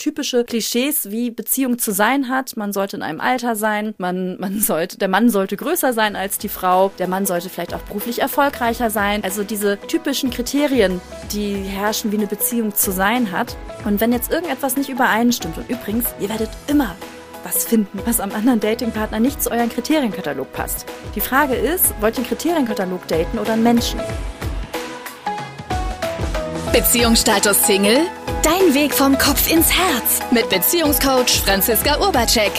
typische Klischees, wie Beziehung zu sein hat. Man sollte in einem Alter sein, man, man sollte, der Mann sollte größer sein als die Frau, der Mann sollte vielleicht auch beruflich erfolgreicher sein. Also diese typischen Kriterien, die herrschen, wie eine Beziehung zu sein hat. Und wenn jetzt irgendetwas nicht übereinstimmt, und übrigens, ihr werdet immer was finden, was am anderen Datingpartner nicht zu euren Kriterienkatalog passt. Die Frage ist, wollt ihr einen Kriterienkatalog daten oder einen Menschen? Beziehungsstatus Single? Dein Weg vom Kopf ins Herz mit Beziehungscoach Franziska Urbacek.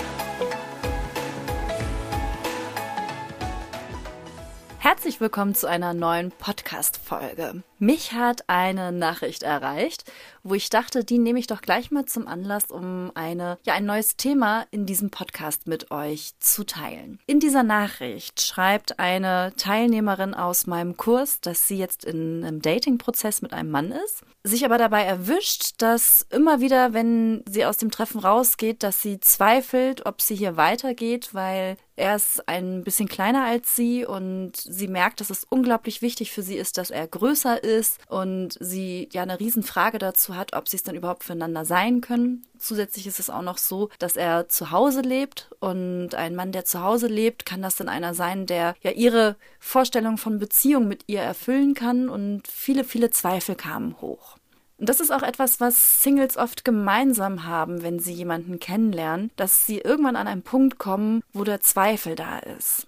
Herzlich willkommen zu einer neuen Podcast-Folge. Mich hat eine Nachricht erreicht, wo ich dachte, die nehme ich doch gleich mal zum Anlass, um eine, ja, ein neues Thema in diesem Podcast mit euch zu teilen. In dieser Nachricht schreibt eine Teilnehmerin aus meinem Kurs, dass sie jetzt in einem Dating-Prozess mit einem Mann ist, sich aber dabei erwischt, dass immer wieder, wenn sie aus dem Treffen rausgeht, dass sie zweifelt, ob sie hier weitergeht, weil er ist ein bisschen kleiner als sie und sie merkt, dass es unglaublich wichtig für sie ist, dass er größer ist ist und sie ja eine Riesenfrage dazu hat, ob sie es dann überhaupt füreinander sein können. Zusätzlich ist es auch noch so, dass er zu Hause lebt und ein Mann, der zu Hause lebt, kann das dann einer sein, der ja ihre Vorstellung von Beziehung mit ihr erfüllen kann und viele, viele Zweifel kamen hoch. Und das ist auch etwas, was Singles oft gemeinsam haben, wenn sie jemanden kennenlernen, dass sie irgendwann an einen Punkt kommen, wo der Zweifel da ist.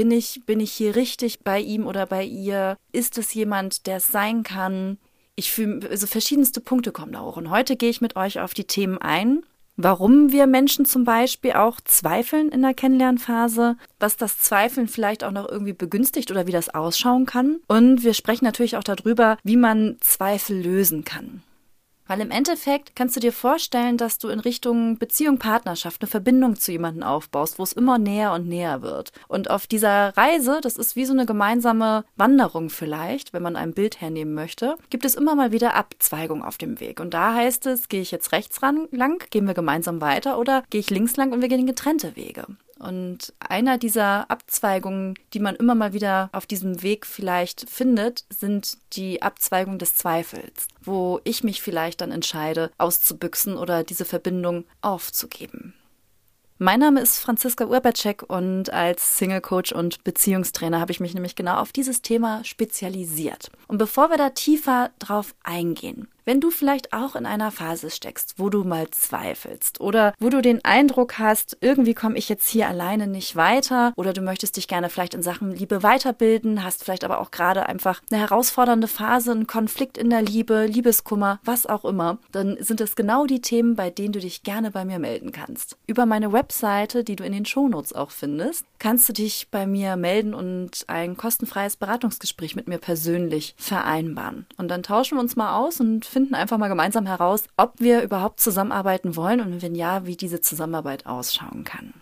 Bin ich, bin ich hier richtig bei ihm oder bei ihr? Ist es jemand, der es sein kann? Ich fühle, also verschiedenste Punkte kommen da hoch. Und heute gehe ich mit euch auf die Themen ein. Warum wir Menschen zum Beispiel auch zweifeln in der Kennenlernphase, was das Zweifeln vielleicht auch noch irgendwie begünstigt oder wie das ausschauen kann. Und wir sprechen natürlich auch darüber, wie man Zweifel lösen kann. Weil im Endeffekt kannst du dir vorstellen, dass du in Richtung Beziehung, Partnerschaft eine Verbindung zu jemandem aufbaust, wo es immer näher und näher wird. Und auf dieser Reise, das ist wie so eine gemeinsame Wanderung vielleicht, wenn man ein Bild hernehmen möchte, gibt es immer mal wieder Abzweigung auf dem Weg. Und da heißt es, gehe ich jetzt rechts ran, lang, gehen wir gemeinsam weiter oder gehe ich links lang und wir gehen getrennte Wege. Und einer dieser Abzweigungen, die man immer mal wieder auf diesem Weg vielleicht findet, sind die Abzweigungen des Zweifels, wo ich mich vielleicht dann entscheide, auszubüchsen oder diese Verbindung aufzugeben. Mein Name ist Franziska Urbacek und als Single Coach und Beziehungstrainer habe ich mich nämlich genau auf dieses Thema spezialisiert. Und bevor wir da tiefer drauf eingehen, wenn du vielleicht auch in einer Phase steckst, wo du mal zweifelst oder wo du den Eindruck hast, irgendwie komme ich jetzt hier alleine nicht weiter oder du möchtest dich gerne vielleicht in Sachen Liebe weiterbilden, hast vielleicht aber auch gerade einfach eine herausfordernde Phase, einen Konflikt in der Liebe, Liebeskummer, was auch immer, dann sind es genau die Themen, bei denen du dich gerne bei mir melden kannst. Über meine Webseite, die du in den Shownotes auch findest, kannst du dich bei mir melden und ein kostenfreies Beratungsgespräch mit mir persönlich vereinbaren. Und dann tauschen wir uns mal aus und finden finden einfach mal gemeinsam heraus, ob wir überhaupt zusammenarbeiten wollen und wenn ja, wie diese Zusammenarbeit ausschauen kann.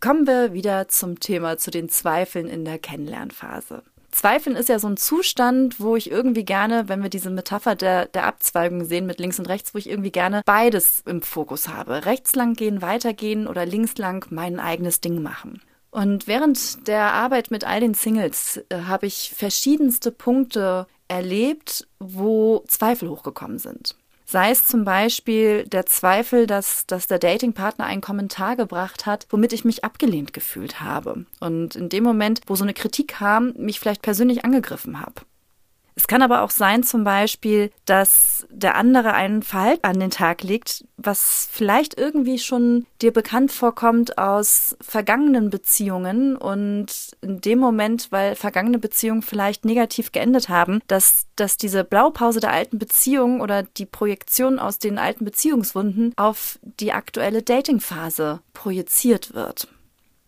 Kommen wir wieder zum Thema, zu den Zweifeln in der Kennenlernphase. Zweifeln ist ja so ein Zustand, wo ich irgendwie gerne, wenn wir diese Metapher der, der Abzweigung sehen mit links und rechts, wo ich irgendwie gerne beides im Fokus habe. Rechts lang gehen, weitergehen oder links lang mein eigenes Ding machen. Und während der Arbeit mit all den Singles äh, habe ich verschiedenste Punkte erlebt, wo Zweifel hochgekommen sind. Sei es zum Beispiel der Zweifel, dass, dass der Datingpartner einen Kommentar gebracht hat, womit ich mich abgelehnt gefühlt habe. Und in dem Moment, wo so eine Kritik kam, mich vielleicht persönlich angegriffen habe. Es kann aber auch sein, zum Beispiel, dass der andere ein Verhalten an den Tag legt, was vielleicht irgendwie schon dir bekannt vorkommt aus vergangenen Beziehungen und in dem Moment, weil vergangene Beziehungen vielleicht negativ geendet haben, dass, dass diese Blaupause der alten Beziehung oder die Projektion aus den alten Beziehungswunden auf die aktuelle Datingphase projiziert wird.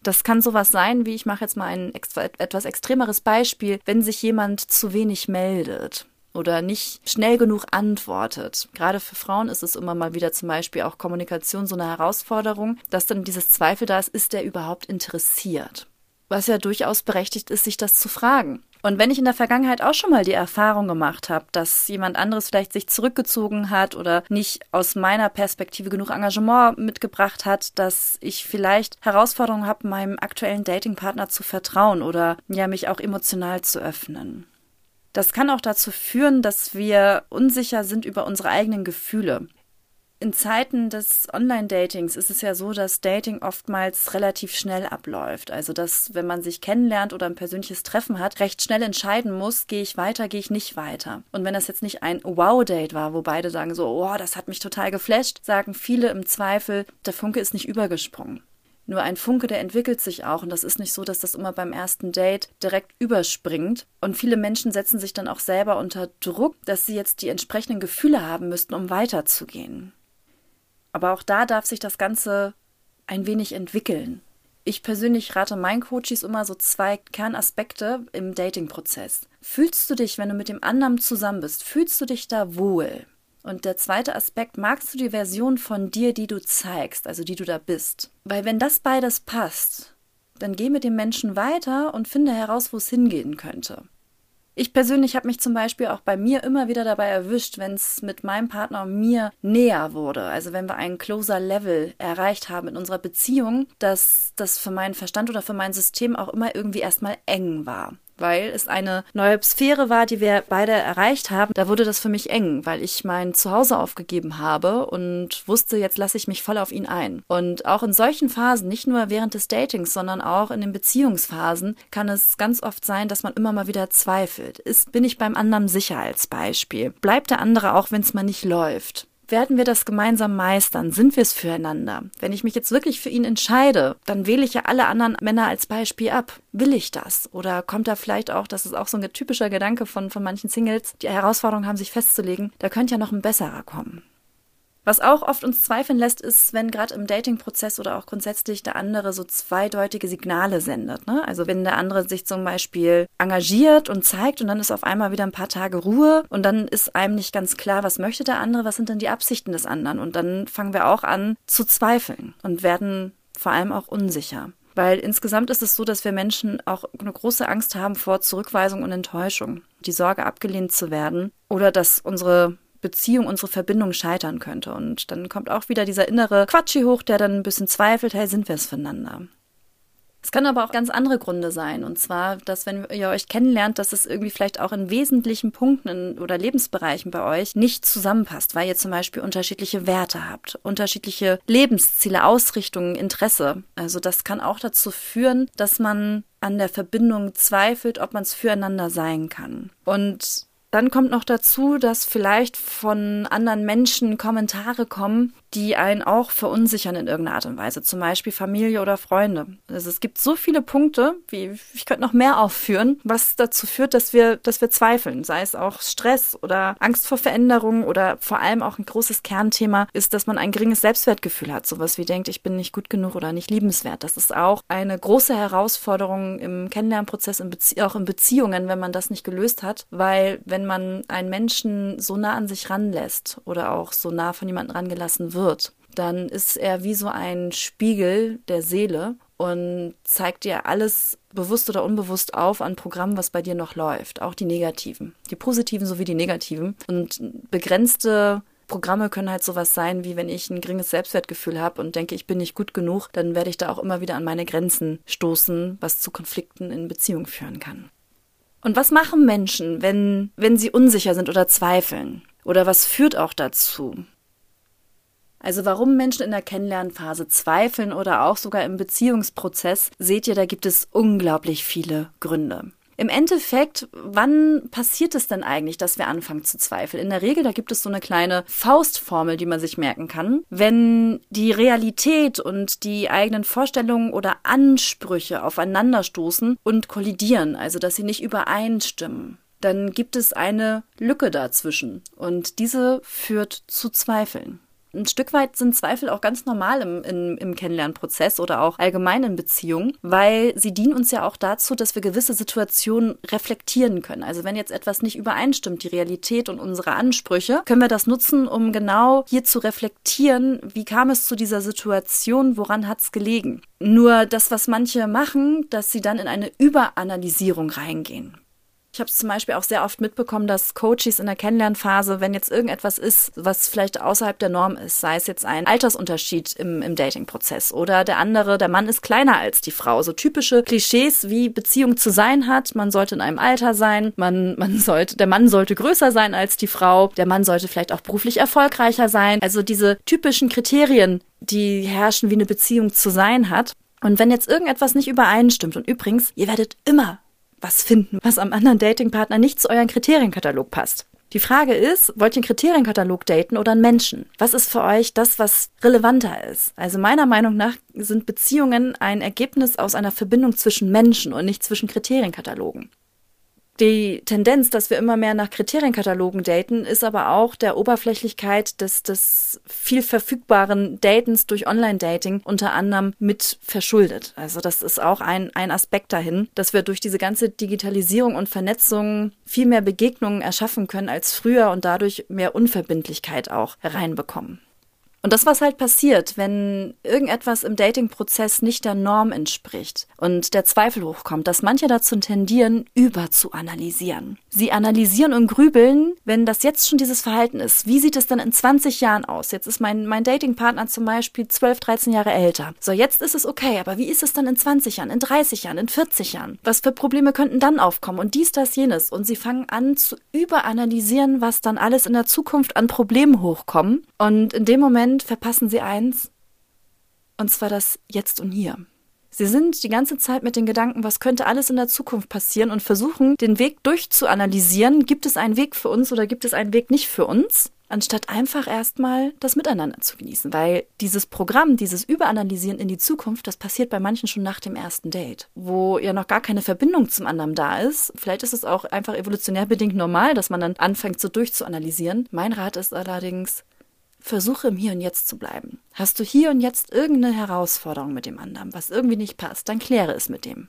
Das kann sowas sein, wie ich mache jetzt mal ein etwas extremeres Beispiel, wenn sich jemand zu wenig meldet oder nicht schnell genug antwortet. Gerade für Frauen ist es immer mal wieder zum Beispiel auch Kommunikation so eine Herausforderung, dass dann dieses Zweifel da ist, ist der überhaupt interessiert? Was ja durchaus berechtigt ist, sich das zu fragen. Und wenn ich in der Vergangenheit auch schon mal die Erfahrung gemacht habe, dass jemand anderes vielleicht sich zurückgezogen hat oder nicht aus meiner Perspektive genug Engagement mitgebracht hat, dass ich vielleicht Herausforderungen habe, meinem aktuellen Datingpartner zu vertrauen oder ja mich auch emotional zu öffnen. Das kann auch dazu führen, dass wir unsicher sind über unsere eigenen Gefühle. In Zeiten des Online-Datings ist es ja so, dass Dating oftmals relativ schnell abläuft. Also, dass, wenn man sich kennenlernt oder ein persönliches Treffen hat, recht schnell entscheiden muss, gehe ich weiter, gehe ich nicht weiter. Und wenn das jetzt nicht ein Wow-Date war, wo beide sagen so, oh, das hat mich total geflasht, sagen viele im Zweifel, der Funke ist nicht übergesprungen. Nur ein Funke, der entwickelt sich auch und das ist nicht so, dass das immer beim ersten Date direkt überspringt. Und viele Menschen setzen sich dann auch selber unter Druck, dass sie jetzt die entsprechenden Gefühle haben müssten, um weiterzugehen. Aber auch da darf sich das Ganze ein wenig entwickeln. Ich persönlich rate meinen Coaches immer so zwei Kernaspekte im Dating-Prozess. Fühlst du dich, wenn du mit dem anderen zusammen bist, fühlst du dich da wohl? Und der zweite Aspekt, magst du die Version von dir, die du zeigst, also die du da bist? Weil wenn das beides passt, dann geh mit dem Menschen weiter und finde heraus, wo es hingehen könnte. Ich persönlich habe mich zum Beispiel auch bei mir immer wieder dabei erwischt, wenn es mit meinem Partner und mir näher wurde. Also wenn wir einen closer Level erreicht haben in unserer Beziehung, dass das für meinen Verstand oder für mein System auch immer irgendwie erstmal eng war weil es eine neue Sphäre war, die wir beide erreicht haben. Da wurde das für mich eng, weil ich mein Zuhause aufgegeben habe und wusste, jetzt lasse ich mich voll auf ihn ein. Und auch in solchen Phasen, nicht nur während des Datings, sondern auch in den Beziehungsphasen, kann es ganz oft sein, dass man immer mal wieder zweifelt. Ist, bin ich beim anderen sicher als Beispiel? Bleibt der andere auch, wenn es mal nicht läuft? Werden wir das gemeinsam meistern? Sind wir es füreinander? Wenn ich mich jetzt wirklich für ihn entscheide, dann wähle ich ja alle anderen Männer als Beispiel ab. Will ich das? Oder kommt da vielleicht auch, das ist auch so ein typischer Gedanke von, von manchen Singles, die Herausforderung haben, sich festzulegen, da könnte ja noch ein besserer kommen. Was auch oft uns zweifeln lässt, ist, wenn gerade im Dating-Prozess oder auch grundsätzlich der andere so zweideutige Signale sendet. Ne? Also wenn der andere sich zum Beispiel engagiert und zeigt und dann ist auf einmal wieder ein paar Tage Ruhe und dann ist einem nicht ganz klar, was möchte der andere, was sind denn die Absichten des anderen. Und dann fangen wir auch an zu zweifeln und werden vor allem auch unsicher. Weil insgesamt ist es so, dass wir Menschen auch eine große Angst haben vor Zurückweisung und Enttäuschung. Die Sorge, abgelehnt zu werden oder dass unsere Beziehung, unsere Verbindung scheitern könnte. Und dann kommt auch wieder dieser innere Quatschi hoch, der dann ein bisschen zweifelt, hey, sind wir es füreinander? Es können aber auch ganz andere Gründe sein. Und zwar, dass wenn ihr euch kennenlernt, dass es irgendwie vielleicht auch in wesentlichen Punkten oder Lebensbereichen bei euch nicht zusammenpasst, weil ihr zum Beispiel unterschiedliche Werte habt, unterschiedliche Lebensziele, Ausrichtungen, Interesse. Also das kann auch dazu führen, dass man an der Verbindung zweifelt, ob man es füreinander sein kann. Und dann kommt noch dazu, dass vielleicht von anderen Menschen Kommentare kommen, die einen auch verunsichern in irgendeiner Art und Weise, zum Beispiel Familie oder Freunde. Also es gibt so viele Punkte, wie ich könnte noch mehr aufführen, was dazu führt, dass wir, dass wir zweifeln, sei es auch Stress oder Angst vor Veränderungen oder vor allem auch ein großes Kernthema ist, dass man ein geringes Selbstwertgefühl hat, sowas wie denkt, ich bin nicht gut genug oder nicht liebenswert. Das ist auch eine große Herausforderung im Kennenlernprozess, in auch in Beziehungen, wenn man das nicht gelöst hat, weil wenn man einen Menschen so nah an sich ranlässt oder auch so nah von jemandem rangelassen wird, wird, dann ist er wie so ein Spiegel der Seele und zeigt dir alles bewusst oder unbewusst auf an Programmen, was bei dir noch läuft. Auch die negativen. Die positiven sowie die negativen. Und begrenzte Programme können halt sowas sein, wie wenn ich ein geringes Selbstwertgefühl habe und denke, ich bin nicht gut genug, dann werde ich da auch immer wieder an meine Grenzen stoßen, was zu Konflikten in Beziehungen führen kann. Und was machen Menschen, wenn, wenn sie unsicher sind oder zweifeln? Oder was führt auch dazu? Also warum Menschen in der Kennenlernphase zweifeln oder auch sogar im Beziehungsprozess, seht ihr, da gibt es unglaublich viele Gründe. Im Endeffekt, wann passiert es denn eigentlich, dass wir anfangen zu zweifeln? In der Regel, da gibt es so eine kleine Faustformel, die man sich merken kann. Wenn die Realität und die eigenen Vorstellungen oder Ansprüche aufeinanderstoßen und kollidieren, also dass sie nicht übereinstimmen, dann gibt es eine Lücke dazwischen und diese führt zu Zweifeln ein Stück weit sind Zweifel auch ganz normal im, im, im Kennenlernprozess oder auch allgemein in Beziehungen, weil sie dienen uns ja auch dazu, dass wir gewisse Situationen reflektieren können. Also wenn jetzt etwas nicht übereinstimmt, die Realität und unsere Ansprüche, können wir das nutzen, um genau hier zu reflektieren, wie kam es zu dieser Situation, woran hat es gelegen. Nur das, was manche machen, dass sie dann in eine Überanalysierung reingehen. Ich habe es zum Beispiel auch sehr oft mitbekommen, dass Coaches in der Kennenlernphase, wenn jetzt irgendetwas ist, was vielleicht außerhalb der Norm ist, sei es jetzt ein Altersunterschied im, im Dating-Prozess oder der andere, der Mann ist kleiner als die Frau. So typische Klischees, wie Beziehung zu sein hat. Man sollte in einem Alter sein, man, man sollte, der Mann sollte größer sein als die Frau, der Mann sollte vielleicht auch beruflich erfolgreicher sein. Also diese typischen Kriterien, die herrschen, wie eine Beziehung zu sein hat. Und wenn jetzt irgendetwas nicht übereinstimmt, und übrigens, ihr werdet immer was finden, was am anderen Datingpartner nicht zu euren Kriterienkatalog passt. Die Frage ist, wollt ihr einen Kriterienkatalog daten oder einen Menschen? Was ist für euch das, was relevanter ist? Also meiner Meinung nach sind Beziehungen ein Ergebnis aus einer Verbindung zwischen Menschen und nicht zwischen Kriterienkatalogen. Die Tendenz, dass wir immer mehr nach Kriterienkatalogen daten, ist aber auch der Oberflächlichkeit des, des viel verfügbaren Datens durch Online-Dating unter anderem mit verschuldet. Also das ist auch ein, ein Aspekt dahin, dass wir durch diese ganze Digitalisierung und Vernetzung viel mehr Begegnungen erschaffen können als früher und dadurch mehr Unverbindlichkeit auch hereinbekommen. Und das, was halt passiert, wenn irgendetwas im Dating-Prozess nicht der Norm entspricht und der Zweifel hochkommt, dass manche dazu tendieren, über zu analysieren. Sie analysieren und grübeln, wenn das jetzt schon dieses Verhalten ist. Wie sieht es denn in 20 Jahren aus? Jetzt ist mein, mein Dating-Partner zum Beispiel 12, 13 Jahre älter. So, jetzt ist es okay, aber wie ist es dann in 20 Jahren, in 30 Jahren, in 40 Jahren? Was für Probleme könnten dann aufkommen? Und dies, das, jenes. Und sie fangen an zu überanalysieren, was dann alles in der Zukunft an Problemen hochkommen. Und in dem Moment Moment verpassen sie eins, und zwar das Jetzt und Hier. Sie sind die ganze Zeit mit den Gedanken, was könnte alles in der Zukunft passieren und versuchen, den Weg durchzuanalysieren. Gibt es einen Weg für uns oder gibt es einen Weg nicht für uns? Anstatt einfach erstmal das Miteinander zu genießen. Weil dieses Programm, dieses Überanalysieren in die Zukunft, das passiert bei manchen schon nach dem ersten Date, wo ja noch gar keine Verbindung zum anderen da ist. Vielleicht ist es auch einfach evolutionär bedingt normal, dass man dann anfängt, so durchzuanalysieren. Mein Rat ist allerdings, versuche im Hier und Jetzt zu bleiben. Hast du hier und jetzt irgendeine Herausforderung mit dem anderen, was irgendwie nicht passt, dann kläre es mit dem.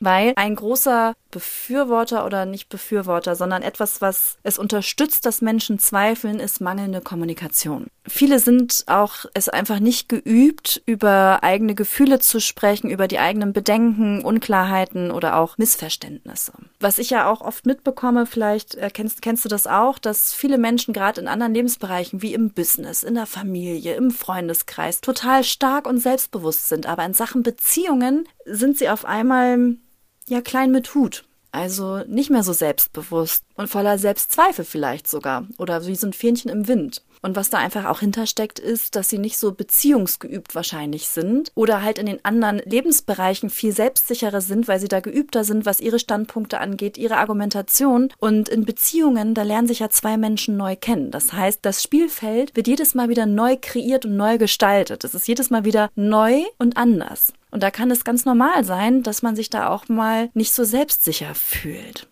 Weil ein großer Befürworter oder nicht Befürworter, sondern etwas, was es unterstützt, dass Menschen zweifeln, ist mangelnde Kommunikation. Viele sind auch es einfach nicht geübt, über eigene Gefühle zu sprechen, über die eigenen Bedenken, Unklarheiten oder auch Missverständnisse. Was ich ja auch oft mitbekomme, vielleicht äh, kennst, kennst du das auch, dass viele Menschen gerade in anderen Lebensbereichen wie im Business, in der Familie, im Freundeskreis total stark und selbstbewusst sind, aber in Sachen Beziehungen sind sie auf einmal ja klein mit Hut. Also nicht mehr so selbstbewusst und voller Selbstzweifel vielleicht sogar oder wie so ein Fähnchen im Wind. Und was da einfach auch hintersteckt, ist, dass sie nicht so beziehungsgeübt wahrscheinlich sind oder halt in den anderen Lebensbereichen viel selbstsicherer sind, weil sie da geübter sind, was ihre Standpunkte angeht, ihre Argumentation. Und in Beziehungen, da lernen sich ja zwei Menschen neu kennen. Das heißt, das Spielfeld wird jedes Mal wieder neu kreiert und neu gestaltet. Es ist jedes Mal wieder neu und anders. Und da kann es ganz normal sein, dass man sich da auch mal nicht so selbstsicher fühlt.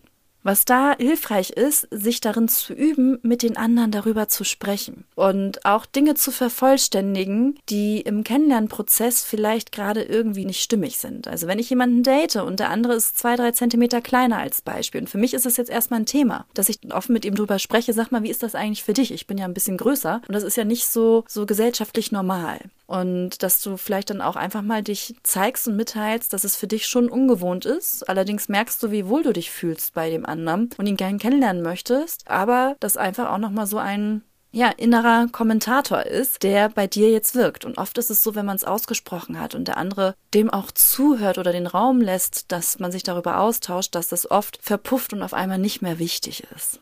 Was da hilfreich ist, sich darin zu üben, mit den anderen darüber zu sprechen und auch Dinge zu vervollständigen, die im Kennenlernprozess vielleicht gerade irgendwie nicht stimmig sind. Also wenn ich jemanden date und der andere ist zwei, drei Zentimeter kleiner als Beispiel und für mich ist es jetzt erstmal ein Thema, dass ich offen mit ihm drüber spreche, sag mal, wie ist das eigentlich für dich? Ich bin ja ein bisschen größer und das ist ja nicht so, so gesellschaftlich normal. Und dass du vielleicht dann auch einfach mal dich zeigst und mitteilst, dass es für dich schon ungewohnt ist. Allerdings merkst du, wie wohl du dich fühlst bei dem anderen und ihn gern kennenlernen möchtest. Aber dass einfach auch nochmal so ein ja, innerer Kommentator ist, der bei dir jetzt wirkt. Und oft ist es so, wenn man es ausgesprochen hat und der andere dem auch zuhört oder den Raum lässt, dass man sich darüber austauscht, dass das oft verpufft und auf einmal nicht mehr wichtig ist.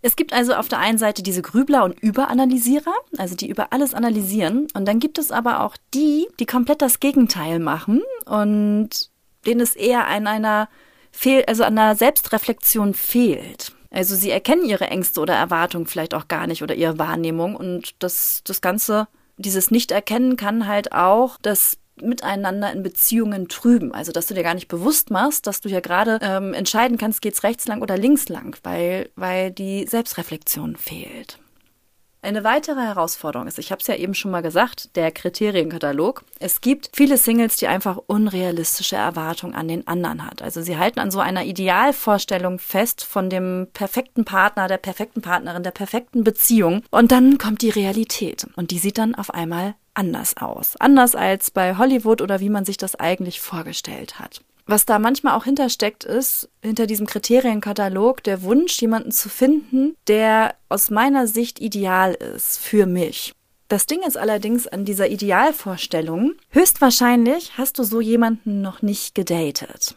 Es gibt also auf der einen Seite diese Grübler und Überanalysierer, also die über alles analysieren. Und dann gibt es aber auch die, die komplett das Gegenteil machen und denen es eher an einer Fehl, also an einer Selbstreflexion fehlt. Also sie erkennen ihre Ängste oder Erwartungen vielleicht auch gar nicht oder ihre Wahrnehmung und das, das Ganze, dieses Nicht-Erkennen kann halt auch das miteinander in Beziehungen trüben. Also, dass du dir gar nicht bewusst machst, dass du ja gerade ähm, entscheiden kannst, geht's rechts lang oder links lang, weil, weil die Selbstreflexion fehlt. Eine weitere Herausforderung ist, ich habe es ja eben schon mal gesagt, der Kriterienkatalog. Es gibt viele Singles, die einfach unrealistische Erwartungen an den anderen hat. Also sie halten an so einer Idealvorstellung fest von dem perfekten Partner, der perfekten Partnerin, der perfekten Beziehung. Und dann kommt die Realität. Und die sieht dann auf einmal anders aus. Anders als bei Hollywood oder wie man sich das eigentlich vorgestellt hat. Was da manchmal auch hintersteckt, ist, hinter diesem Kriterienkatalog, der Wunsch, jemanden zu finden, der aus meiner Sicht ideal ist für mich. Das Ding ist allerdings an dieser Idealvorstellung, höchstwahrscheinlich hast du so jemanden noch nicht gedatet.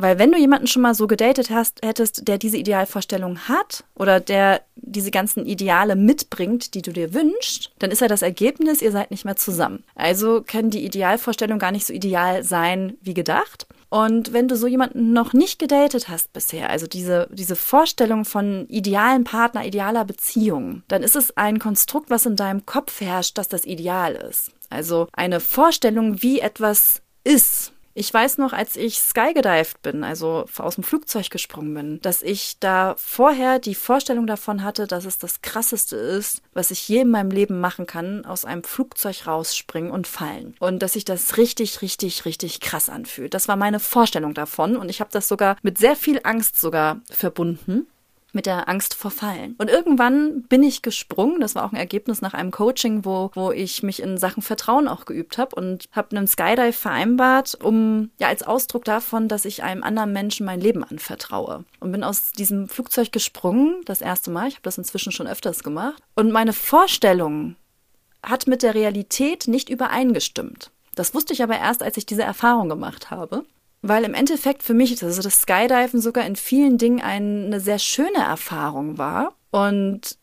Weil wenn du jemanden schon mal so gedatet hast, hättest, der diese Idealvorstellung hat oder der diese ganzen Ideale mitbringt, die du dir wünschst, dann ist ja das Ergebnis, ihr seid nicht mehr zusammen. Also kann die Idealvorstellung gar nicht so ideal sein wie gedacht. Und wenn du so jemanden noch nicht gedatet hast bisher, also diese, diese Vorstellung von idealen Partner, idealer Beziehung, dann ist es ein Konstrukt, was in deinem Kopf herrscht, dass das ideal ist. Also eine Vorstellung, wie etwas ist. Ich weiß noch, als ich skygedived bin, also aus dem Flugzeug gesprungen bin, dass ich da vorher die Vorstellung davon hatte, dass es das Krasseste ist, was ich je in meinem Leben machen kann, aus einem Flugzeug rausspringen und fallen. Und dass sich das richtig, richtig, richtig krass anfühlt. Das war meine Vorstellung davon und ich habe das sogar mit sehr viel Angst sogar verbunden mit der Angst vor Fallen. Und irgendwann bin ich gesprungen. Das war auch ein Ergebnis nach einem Coaching, wo, wo ich mich in Sachen Vertrauen auch geübt habe und habe einen Skydive vereinbart, um ja als Ausdruck davon, dass ich einem anderen Menschen mein Leben anvertraue. Und bin aus diesem Flugzeug gesprungen, das erste Mal. Ich habe das inzwischen schon öfters gemacht. Und meine Vorstellung hat mit der Realität nicht übereingestimmt. Das wusste ich aber erst, als ich diese Erfahrung gemacht habe. Weil im Endeffekt für mich also das Skydiven sogar in vielen Dingen eine sehr schöne Erfahrung war. Und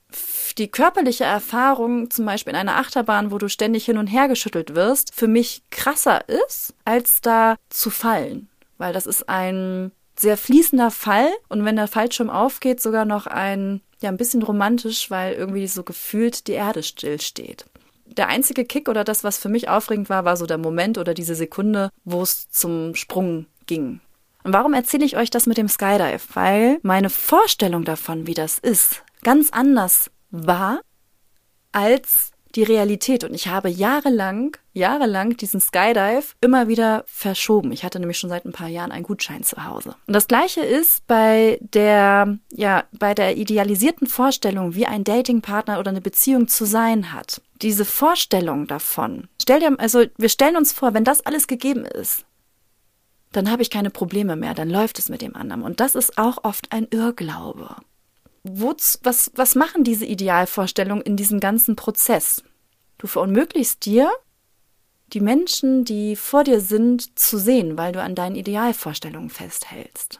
die körperliche Erfahrung, zum Beispiel in einer Achterbahn, wo du ständig hin und her geschüttelt wirst, für mich krasser ist, als da zu fallen. Weil das ist ein sehr fließender Fall und wenn der Fallschirm aufgeht, sogar noch ein, ja, ein bisschen romantisch, weil irgendwie so gefühlt die Erde stillsteht der einzige Kick oder das, was für mich aufregend war, war so der Moment oder diese Sekunde, wo es zum Sprung ging. Und warum erzähle ich euch das mit dem Skydive? Weil meine Vorstellung davon, wie das ist, ganz anders war als die Realität. Und ich habe jahrelang, jahrelang diesen Skydive immer wieder verschoben. Ich hatte nämlich schon seit ein paar Jahren einen Gutschein zu Hause. Und das Gleiche ist bei der, ja, bei der idealisierten Vorstellung, wie ein Datingpartner oder eine Beziehung zu sein hat. Diese Vorstellung davon. Stell dir, also wir stellen uns vor, wenn das alles gegeben ist, dann habe ich keine Probleme mehr, dann läuft es mit dem anderen. Und das ist auch oft ein Irrglaube wozu, was, was machen diese Idealvorstellungen in diesem ganzen Prozess? Du verunmöglichst dir, die Menschen, die vor dir sind, zu sehen, weil du an deinen Idealvorstellungen festhältst.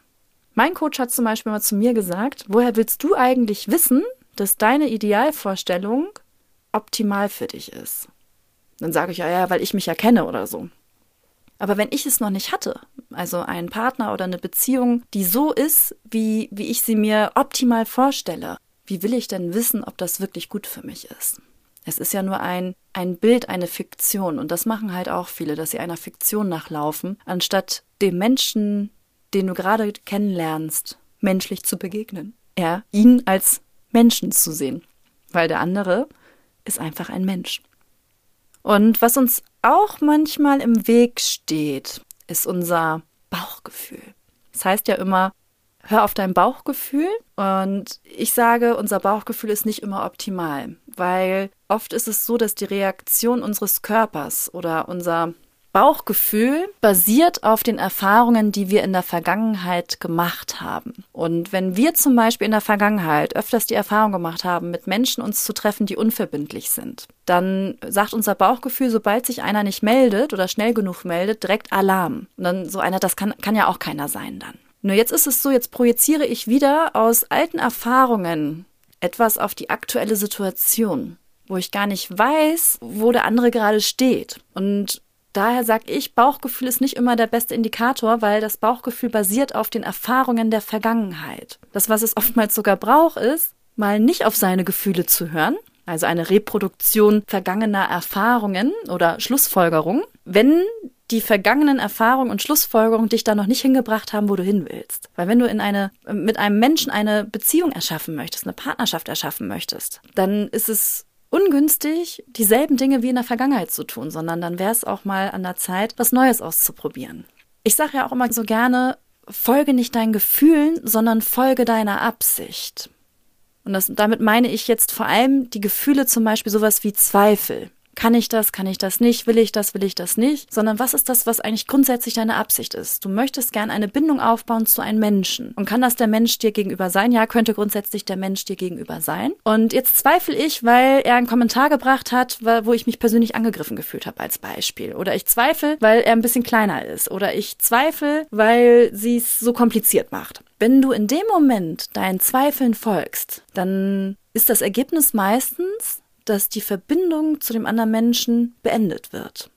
Mein Coach hat zum Beispiel mal zu mir gesagt, woher willst du eigentlich wissen, dass deine Idealvorstellung optimal für dich ist? Dann sage ich ja, ja, weil ich mich ja kenne oder so. Aber wenn ich es noch nicht hatte, also einen Partner oder eine Beziehung, die so ist, wie, wie ich sie mir optimal vorstelle, wie will ich denn wissen, ob das wirklich gut für mich ist? Es ist ja nur ein, ein Bild, eine Fiktion. Und das machen halt auch viele, dass sie einer Fiktion nachlaufen, anstatt dem Menschen, den du gerade kennenlernst, menschlich zu begegnen. Ja, ihn als Menschen zu sehen. Weil der andere ist einfach ein Mensch. Und was uns auch manchmal im Weg steht, ist unser Bauchgefühl. Das heißt ja immer, hör auf dein Bauchgefühl. Und ich sage, unser Bauchgefühl ist nicht immer optimal, weil oft ist es so, dass die Reaktion unseres Körpers oder unser Bauchgefühl basiert auf den Erfahrungen, die wir in der Vergangenheit gemacht haben. Und wenn wir zum Beispiel in der Vergangenheit öfters die Erfahrung gemacht haben, mit Menschen uns zu treffen, die unverbindlich sind, dann sagt unser Bauchgefühl, sobald sich einer nicht meldet oder schnell genug meldet, direkt Alarm. Und dann so einer, das kann, kann ja auch keiner sein dann. Nur jetzt ist es so, jetzt projiziere ich wieder aus alten Erfahrungen etwas auf die aktuelle Situation wo ich gar nicht weiß, wo der andere gerade steht. Und Daher sage ich, Bauchgefühl ist nicht immer der beste Indikator, weil das Bauchgefühl basiert auf den Erfahrungen der Vergangenheit. Das, was es oftmals sogar braucht, ist, mal nicht auf seine Gefühle zu hören, also eine Reproduktion vergangener Erfahrungen oder Schlussfolgerungen, wenn die vergangenen Erfahrungen und Schlussfolgerungen dich da noch nicht hingebracht haben, wo du hin willst. Weil wenn du in eine, mit einem Menschen eine Beziehung erschaffen möchtest, eine Partnerschaft erschaffen möchtest, dann ist es ungünstig, dieselben Dinge wie in der Vergangenheit zu tun, sondern dann wäre es auch mal an der Zeit, was Neues auszuprobieren. Ich sage ja auch immer so gerne, folge nicht deinen Gefühlen, sondern folge deiner Absicht. Und das, damit meine ich jetzt vor allem die Gefühle zum Beispiel sowas wie Zweifel. Kann ich das, kann ich das nicht, will ich das, will ich das nicht, sondern was ist das, was eigentlich grundsätzlich deine Absicht ist. Du möchtest gern eine Bindung aufbauen zu einem Menschen. Und kann das der Mensch dir gegenüber sein? Ja, könnte grundsätzlich der Mensch dir gegenüber sein. Und jetzt zweifle ich, weil er einen Kommentar gebracht hat, wo ich mich persönlich angegriffen gefühlt habe als Beispiel. Oder ich zweifle, weil er ein bisschen kleiner ist. Oder ich zweifle, weil sie es so kompliziert macht. Wenn du in dem Moment deinen Zweifeln folgst, dann ist das Ergebnis meistens, dass die Verbindung zu dem anderen Menschen beendet wird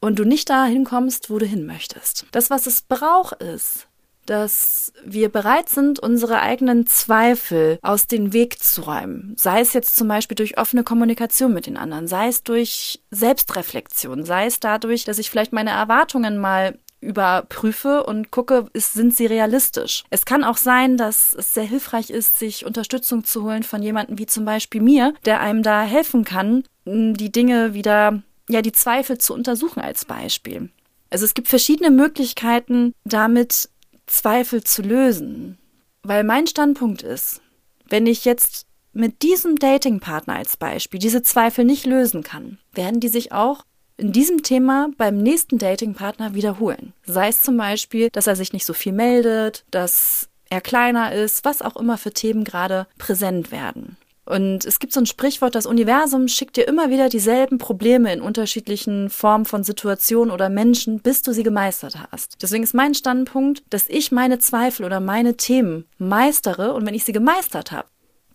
und du nicht dahin kommst, wo du hin möchtest. Das, was es braucht, ist, dass wir bereit sind, unsere eigenen Zweifel aus dem Weg zu räumen. Sei es jetzt zum Beispiel durch offene Kommunikation mit den anderen, sei es durch Selbstreflexion, sei es dadurch, dass ich vielleicht meine Erwartungen mal überprüfe und gucke, ist, sind sie realistisch. Es kann auch sein, dass es sehr hilfreich ist, sich Unterstützung zu holen von jemandem wie zum Beispiel mir, der einem da helfen kann, die Dinge wieder, ja, die Zweifel zu untersuchen als Beispiel. Also es gibt verschiedene Möglichkeiten, damit Zweifel zu lösen. Weil mein Standpunkt ist, wenn ich jetzt mit diesem Datingpartner als Beispiel diese Zweifel nicht lösen kann, werden die sich auch in diesem Thema beim nächsten Datingpartner wiederholen. Sei es zum Beispiel, dass er sich nicht so viel meldet, dass er kleiner ist, was auch immer für Themen gerade präsent werden. Und es gibt so ein Sprichwort, das Universum schickt dir immer wieder dieselben Probleme in unterschiedlichen Formen von Situationen oder Menschen, bis du sie gemeistert hast. Deswegen ist mein Standpunkt, dass ich meine Zweifel oder meine Themen meistere und wenn ich sie gemeistert habe,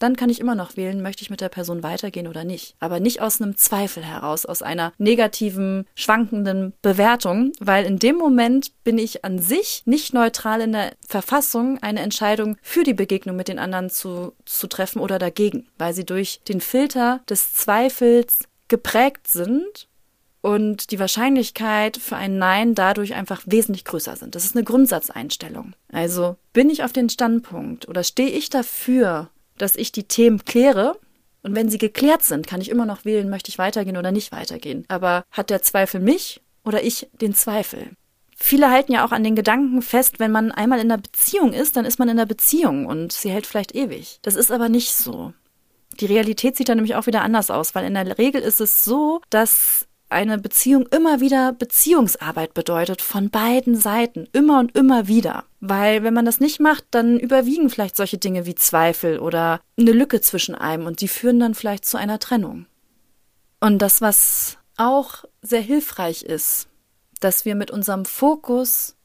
dann kann ich immer noch wählen, möchte ich mit der Person weitergehen oder nicht. Aber nicht aus einem Zweifel heraus, aus einer negativen, schwankenden Bewertung, weil in dem Moment bin ich an sich nicht neutral in der Verfassung, eine Entscheidung für die Begegnung mit den anderen zu, zu treffen oder dagegen, weil sie durch den Filter des Zweifels geprägt sind und die Wahrscheinlichkeit für ein Nein dadurch einfach wesentlich größer sind. Das ist eine Grundsatzeinstellung. Also bin ich auf den Standpunkt oder stehe ich dafür, dass ich die Themen kläre. Und wenn sie geklärt sind, kann ich immer noch wählen, möchte ich weitergehen oder nicht weitergehen. Aber hat der Zweifel mich oder ich den Zweifel? Viele halten ja auch an den Gedanken fest, wenn man einmal in einer Beziehung ist, dann ist man in einer Beziehung und sie hält vielleicht ewig. Das ist aber nicht so. Die Realität sieht dann nämlich auch wieder anders aus, weil in der Regel ist es so, dass eine Beziehung immer wieder Beziehungsarbeit bedeutet, von beiden Seiten, immer und immer wieder. Weil wenn man das nicht macht, dann überwiegen vielleicht solche Dinge wie Zweifel oder eine Lücke zwischen einem und die führen dann vielleicht zu einer Trennung. Und das, was auch sehr hilfreich ist, dass wir mit unserem Fokus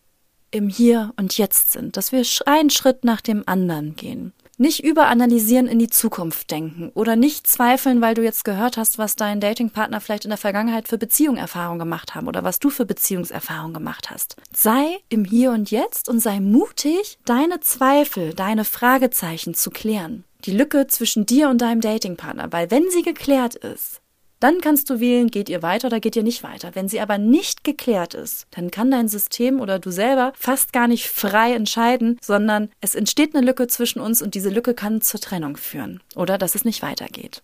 im Hier und Jetzt sind, dass wir einen Schritt nach dem anderen gehen. Nicht überanalysieren in die Zukunft denken oder nicht zweifeln, weil du jetzt gehört hast, was dein Datingpartner vielleicht in der Vergangenheit für Beziehungserfahrungen gemacht haben oder was du für Beziehungserfahrungen gemacht hast. Sei im Hier und Jetzt und sei mutig, deine Zweifel, deine Fragezeichen zu klären. Die Lücke zwischen dir und deinem Datingpartner, weil wenn sie geklärt ist, dann kannst du wählen, geht ihr weiter oder geht ihr nicht weiter. Wenn sie aber nicht geklärt ist, dann kann dein System oder du selber fast gar nicht frei entscheiden, sondern es entsteht eine Lücke zwischen uns und diese Lücke kann zur Trennung führen oder dass es nicht weitergeht.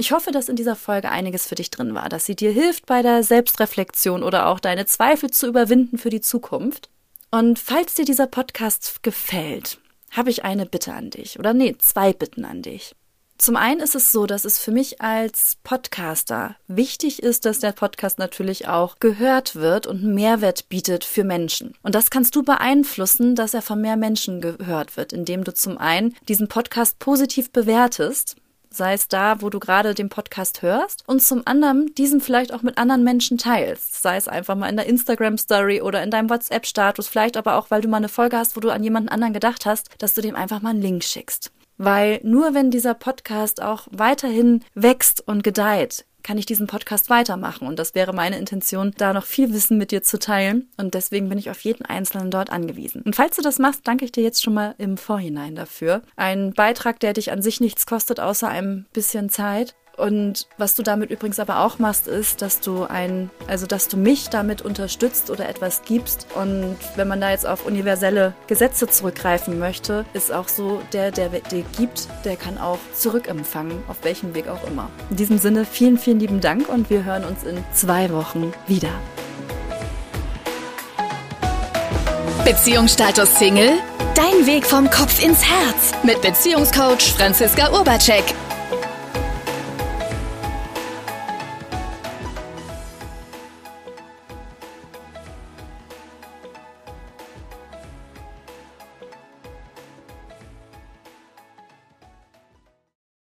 Ich hoffe, dass in dieser Folge einiges für dich drin war, dass sie dir hilft bei der Selbstreflexion oder auch deine Zweifel zu überwinden für die Zukunft. Und falls dir dieser Podcast gefällt, habe ich eine Bitte an dich oder nee, zwei Bitten an dich. Zum einen ist es so, dass es für mich als Podcaster wichtig ist, dass der Podcast natürlich auch gehört wird und Mehrwert bietet für Menschen. Und das kannst du beeinflussen, dass er von mehr Menschen gehört wird, indem du zum einen diesen Podcast positiv bewertest, sei es da, wo du gerade den Podcast hörst, und zum anderen diesen vielleicht auch mit anderen Menschen teilst, sei es einfach mal in der Instagram Story oder in deinem WhatsApp Status, vielleicht aber auch, weil du mal eine Folge hast, wo du an jemanden anderen gedacht hast, dass du dem einfach mal einen Link schickst. Weil nur wenn dieser Podcast auch weiterhin wächst und gedeiht, kann ich diesen Podcast weitermachen. Und das wäre meine Intention, da noch viel Wissen mit dir zu teilen. Und deswegen bin ich auf jeden Einzelnen dort angewiesen. Und falls du das machst, danke ich dir jetzt schon mal im Vorhinein dafür. Ein Beitrag, der dich an sich nichts kostet, außer ein bisschen Zeit. Und was du damit übrigens aber auch machst, ist, dass du ein, also dass du mich damit unterstützt oder etwas gibst. Und wenn man da jetzt auf universelle Gesetze zurückgreifen möchte, ist auch so, der, der dir gibt, der kann auch zurückempfangen, auf welchem Weg auch immer. In diesem Sinne, vielen, vielen lieben Dank und wir hören uns in zwei Wochen wieder. Beziehungsstatus Single? Dein Weg vom Kopf ins Herz mit Beziehungscoach Franziska Urbacek.